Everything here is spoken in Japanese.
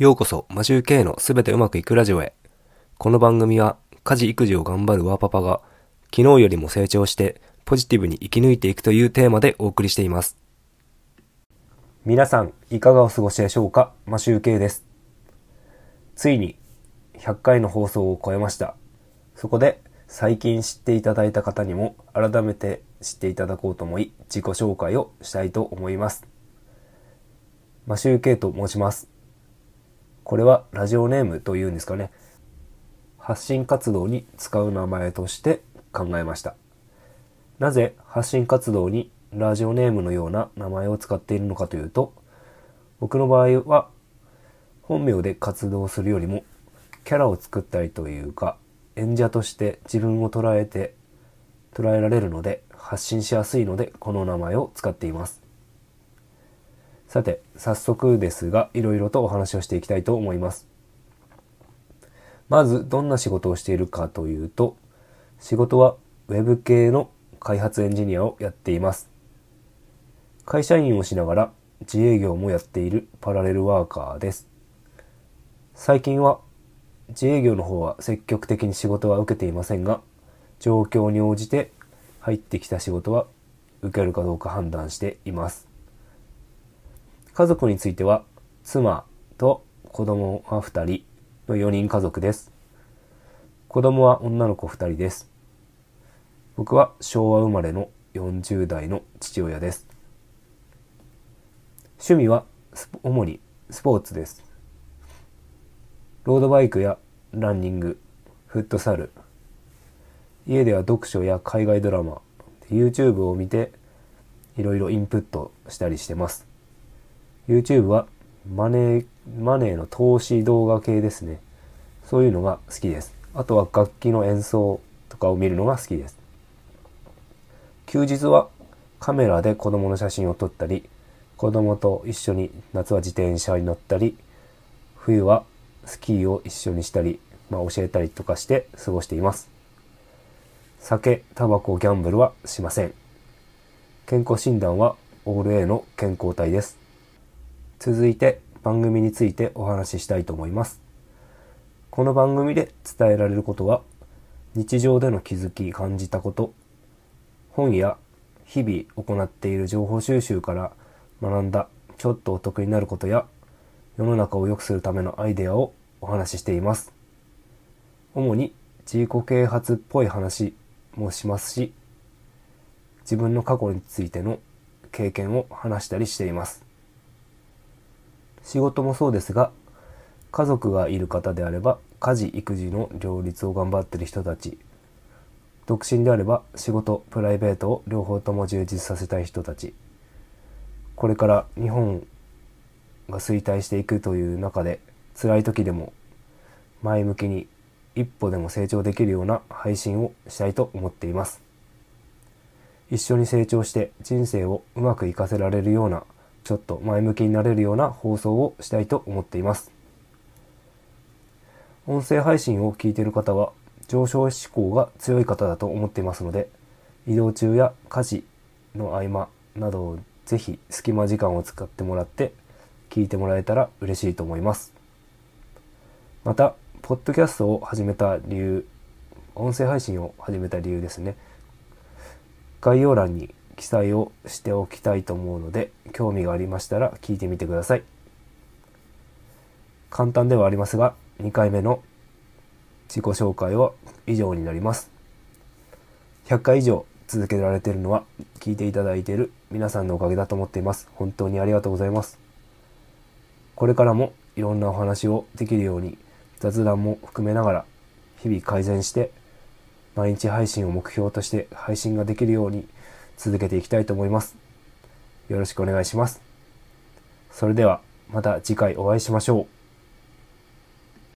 ようこそ、マジュー K のすべてうまくいくラジオへ。この番組は、家事育児を頑張るワーパパが、昨日よりも成長して、ポジティブに生き抜いていくというテーマでお送りしています。皆さん、いかがお過ごしでしょうか？マシュー K です。ついに、100回の放送を超えました。そこで、最近知っていただいた方にも、改めて知っていただこうと思い、自己紹介をしたいと思います。マシュー K と申します。これはラジオネームというんですかね。発信活動に使う名前として考えました。なぜ発信活動にラジオネームのような名前を使っているのかというと、僕の場合は本名で活動するよりもキャラを作ったりというか演者として自分を捉えて捉えられるので発信しやすいのでこの名前を使っています。さて、早速ですが、いろいろとお話をしていきたいと思います。まず、どんな仕事をしているかというと、仕事は Web 系の開発エンジニアをやっています。会社員をしながら自営業もやっているパラレルワーカーです。最近は自営業の方は積極的に仕事は受けていませんが、状況に応じて入ってきた仕事は受けるかどうか判断しています。家族については妻と子供は2人の4人家族です。子供は女の子2人です。僕は昭和生まれの40代の父親です。趣味は主にスポーツです。ロードバイクやランニング、フットサル、家では読書や海外ドラマ、YouTube を見ていろいろインプットしたりしてます。YouTube はマネー、マネーの投資動画系ですね。そういうのが好きです。あとは楽器の演奏とかを見るのが好きです。休日はカメラで子供の写真を撮ったり、子供と一緒に夏は自転車に乗ったり、冬はスキーを一緒にしたり、まあ、教えたりとかして過ごしています。酒、タバコ、ギャンブルはしません。健康診断はオール A の健康体です。続いて番組についてお話ししたいと思います。この番組で伝えられることは日常での気づき感じたこと本や日々行っている情報収集から学んだちょっとお得になることや世の中を良くするためのアイデアをお話ししています。主に自己啓発っぽい話もしますし自分の過去についての経験を話したりしています。仕事もそうですが家族がいる方であれば家事育児の両立を頑張ってる人たち独身であれば仕事プライベートを両方とも充実させたい人たちこれから日本が衰退していくという中で辛い時でも前向きに一歩でも成長できるような配信をしたいと思っています。一緒に成長して人生をうまく活かせられるようなちょっと前向きになれるような放送をしたいと思っています。音声配信を聞いている方は上昇志向が強い方だと思っていますので、移動中や家事の合間などをぜひ隙間時間を使ってもらって聞いてもらえたら嬉しいと思います。また、ポッドキャストを始めた理由、音声配信を始めた理由ですね。概要欄に記載をしておきたいと思うので興味がありましたら聞いてみてください。簡単ではありますが2回目の自己紹介は以上になります。100回以上続けられているのは聞いていただいている皆さんのおかげだと思っています。本当にありがとうございます。これからもいろんなお話をできるように雑談も含めながら日々改善して毎日配信を目標として配信ができるように続けていきたいと思います。よろしくお願いします。それではまた次回お会いしましょう。